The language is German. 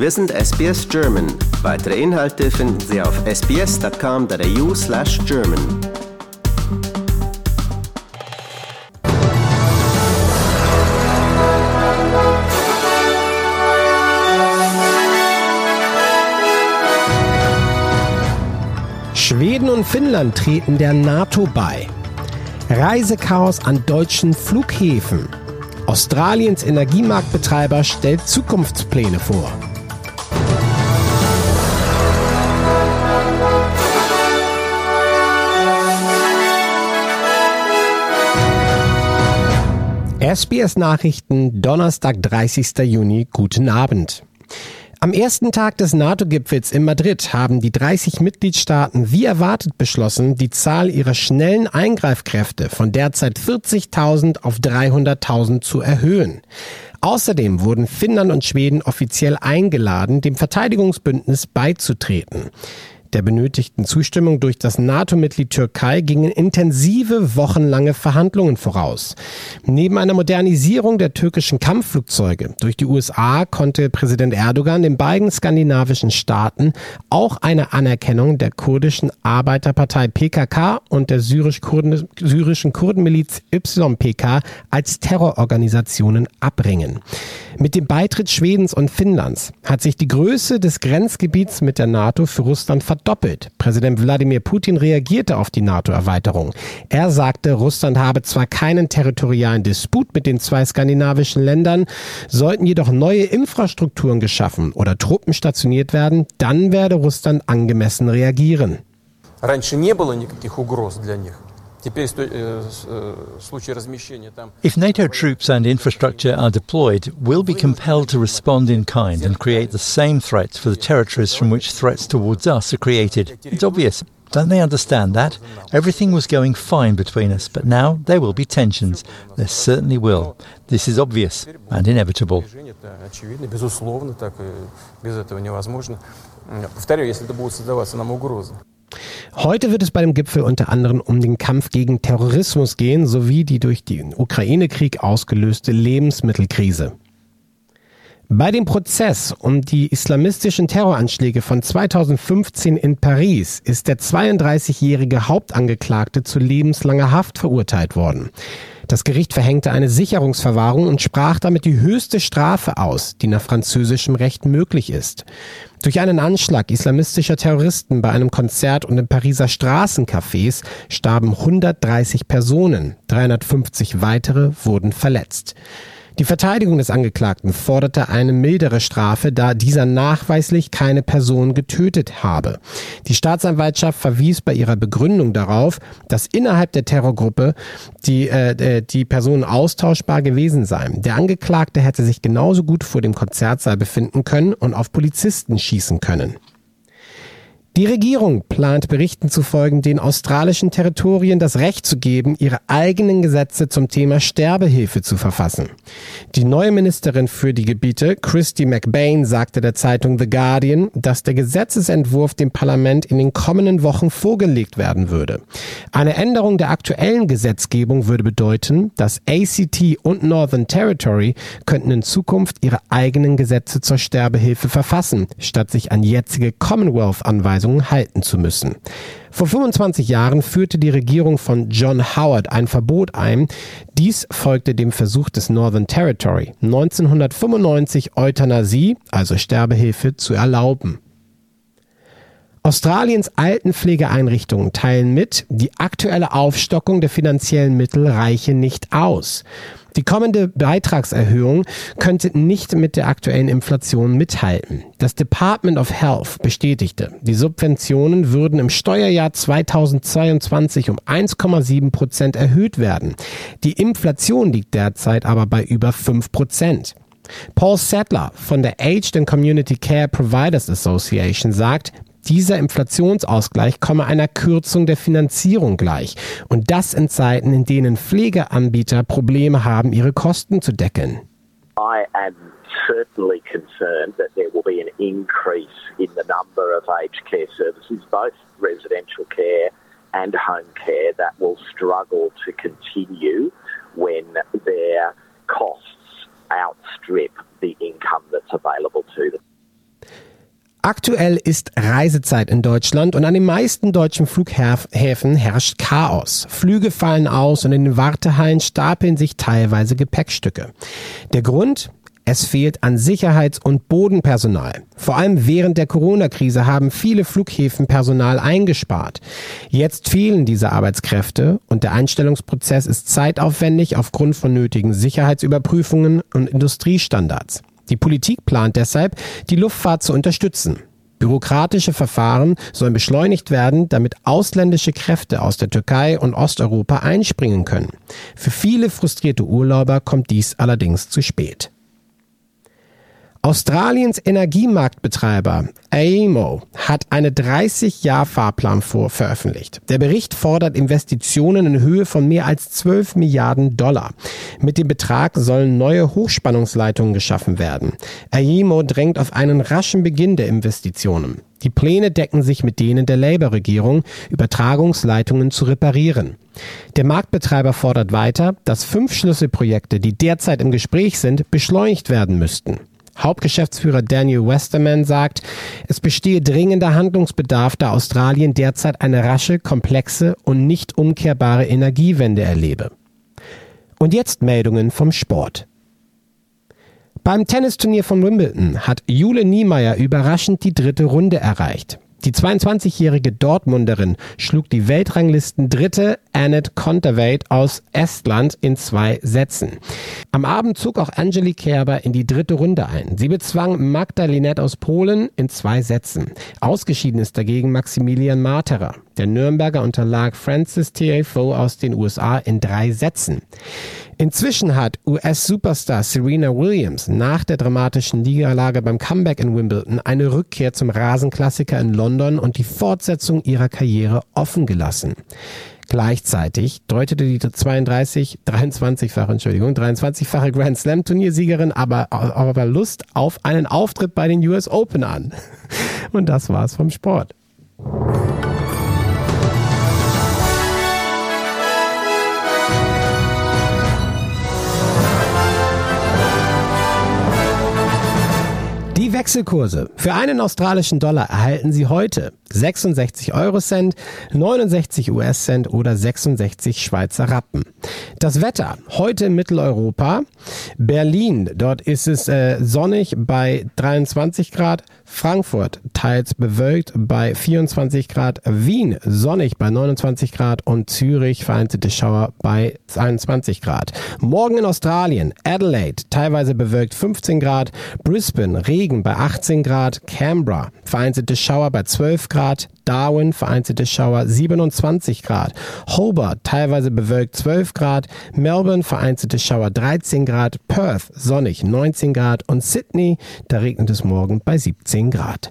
Wir sind SBS German. Weitere Inhalte finden Sie auf sbs.com.au slash German. Schweden und Finnland treten der NATO bei. Reisechaos an deutschen Flughäfen. Australiens Energiemarktbetreiber stellt Zukunftspläne vor. SBS Nachrichten, Donnerstag, 30. Juni. Guten Abend. Am ersten Tag des NATO-Gipfels in Madrid haben die 30 Mitgliedstaaten wie erwartet beschlossen, die Zahl ihrer schnellen Eingreifkräfte von derzeit 40.000 auf 300.000 zu erhöhen. Außerdem wurden Finnland und Schweden offiziell eingeladen, dem Verteidigungsbündnis beizutreten der benötigten Zustimmung durch das NATO-Mitglied Türkei gingen intensive wochenlange Verhandlungen voraus. Neben einer Modernisierung der türkischen Kampfflugzeuge durch die USA konnte Präsident Erdogan den beiden skandinavischen Staaten auch eine Anerkennung der kurdischen Arbeiterpartei PKK und der syrisch-kurdischen Kurdenmiliz YPK als Terrororganisationen abbringen. Mit dem Beitritt Schwedens und Finnlands hat sich die Größe des Grenzgebiets mit der NATO für Russland verdoppelt. Präsident Wladimir Putin reagierte auf die NATO-Erweiterung. Er sagte, Russland habe zwar keinen territorialen Disput mit den zwei skandinavischen Ländern, sollten jedoch neue Infrastrukturen geschaffen oder Truppen stationiert werden, dann werde Russland angemessen reagieren. Раньше не было никаких угроз для них. Э, э, if NATO troops and infrastructure are deployed, we'll be compelled to respond in kind and create the same threats for the territories from which threats towards us are created. It's obvious. Don't they understand that? Everything was going fine between us, but now there will be tensions. There certainly will. This is obvious and inevitable. Повторяю, если это будут создаваться нам угрозы. Heute wird es bei dem Gipfel unter anderem um den Kampf gegen Terrorismus gehen, sowie die durch den Ukraine-Krieg ausgelöste Lebensmittelkrise. Bei dem Prozess um die islamistischen Terroranschläge von 2015 in Paris ist der 32-jährige Hauptangeklagte zu lebenslanger Haft verurteilt worden. Das Gericht verhängte eine Sicherungsverwahrung und sprach damit die höchste Strafe aus, die nach französischem Recht möglich ist. Durch einen Anschlag islamistischer Terroristen bei einem Konzert und in Pariser Straßencafés starben 130 Personen, 350 weitere wurden verletzt. Die Verteidigung des Angeklagten forderte eine mildere Strafe, da dieser nachweislich keine Person getötet habe. Die Staatsanwaltschaft verwies bei ihrer Begründung darauf, dass innerhalb der Terrorgruppe die, äh, äh die Personen austauschbar gewesen seien. Der Angeklagte hätte sich genauso gut vor dem Konzertsaal befinden können und auf Polizisten schießen können. Die Regierung plant Berichten zufolge den australischen Territorien das Recht zu geben, ihre eigenen Gesetze zum Thema Sterbehilfe zu verfassen. Die neue Ministerin für die Gebiete, Christy McBain, sagte der Zeitung The Guardian, dass der Gesetzesentwurf dem Parlament in den kommenden Wochen vorgelegt werden würde. Eine Änderung der aktuellen Gesetzgebung würde bedeuten, dass ACT und Northern Territory könnten in Zukunft ihre eigenen Gesetze zur Sterbehilfe verfassen, statt sich an jetzige Commonwealth-Anweisungen Anweisungen halten zu müssen. Vor 25 Jahren führte die Regierung von John Howard ein Verbot ein. Dies folgte dem Versuch des Northern Territory, 1995 Euthanasie, also Sterbehilfe, zu erlauben. Australiens Altenpflegeeinrichtungen teilen mit, die aktuelle Aufstockung der finanziellen Mittel reiche nicht aus. Die kommende Beitragserhöhung könnte nicht mit der aktuellen Inflation mithalten. Das Department of Health bestätigte, die Subventionen würden im Steuerjahr 2022 um 1,7 Prozent erhöht werden. Die Inflation liegt derzeit aber bei über 5 Prozent. Paul Sattler von der Aged and Community Care Providers Association sagt, dieser Inflationsausgleich komme einer Kürzung der Finanzierung gleich. Und das in Zeiten, in denen Pflegeanbieter Probleme haben, ihre Kosten zu decken. I am certainly concerned that there will be an increase in the number of aged care services, both residential care and home care, that will struggle to continue when their costs outstrip the income that's available to them. Aktuell ist Reisezeit in Deutschland und an den meisten deutschen Flughäfen herrscht Chaos. Flüge fallen aus und in den Wartehallen stapeln sich teilweise Gepäckstücke. Der Grund? Es fehlt an Sicherheits- und Bodenpersonal. Vor allem während der Corona-Krise haben viele Flughäfen Personal eingespart. Jetzt fehlen diese Arbeitskräfte und der Einstellungsprozess ist zeitaufwendig aufgrund von nötigen Sicherheitsüberprüfungen und Industriestandards. Die Politik plant deshalb, die Luftfahrt zu unterstützen. Bürokratische Verfahren sollen beschleunigt werden, damit ausländische Kräfte aus der Türkei und Osteuropa einspringen können. Für viele frustrierte Urlauber kommt dies allerdings zu spät. Australiens Energiemarktbetreiber AEMO hat eine 30-Jahr-Fahrplan vor veröffentlicht. Der Bericht fordert Investitionen in Höhe von mehr als 12 Milliarden Dollar. Mit dem Betrag sollen neue Hochspannungsleitungen geschaffen werden. AEMO drängt auf einen raschen Beginn der Investitionen. Die Pläne decken sich mit denen der Labour-Regierung, Übertragungsleitungen zu reparieren. Der Marktbetreiber fordert weiter, dass fünf Schlüsselprojekte, die derzeit im Gespräch sind, beschleunigt werden müssten. Hauptgeschäftsführer Daniel Westerman sagt, es bestehe dringender Handlungsbedarf, da Australien derzeit eine rasche, komplexe und nicht umkehrbare Energiewende erlebe. Und jetzt Meldungen vom Sport. Beim Tennisturnier von Wimbledon hat Jule Niemeyer überraschend die dritte Runde erreicht. Die 22-jährige Dortmunderin schlug die Weltranglisten Dritte Annette Kontaveit aus Estland in zwei Sätzen. Am Abend zog auch Angelique Kerber in die dritte Runde ein. Sie bezwang Magda Linette aus Polen in zwei Sätzen. Ausgeschieden ist dagegen Maximilian Materer. Der Nürnberger unterlag Francis TFO aus den USA in drei Sätzen. Inzwischen hat US-Superstar Serena Williams nach der dramatischen Niederlage beim Comeback in Wimbledon eine Rückkehr zum Rasenklassiker in London und die Fortsetzung ihrer Karriere offen gelassen. Gleichzeitig deutete die 32, 23-fache, Entschuldigung, 23-fache Grand Slam Turniersiegerin aber, aber Lust auf einen Auftritt bei den US Open an. Und das war's vom Sport. Die Wechselkurse. Für einen australischen Dollar erhalten Sie heute 66 Euro Cent, 69 US Cent oder 66 Schweizer Rappen. Das Wetter heute in Mitteleuropa. Berlin, dort ist es äh, sonnig bei 23 Grad. Frankfurt teils bewölkt bei 24 Grad. Wien sonnig bei 29 Grad und Zürich vereinzelte Schauer bei 21 Grad. Morgen in Australien, Adelaide teilweise bewölkt 15 Grad. Brisbane Regen bei 18 Grad. Canberra vereinzelte Schauer bei 12 Grad. Grad, Darwin vereinzelte Schauer 27 Grad, Hobart teilweise bewölkt 12 Grad, Melbourne vereinzelte Schauer 13 Grad, Perth sonnig 19 Grad und Sydney, da regnet es morgen bei 17 Grad.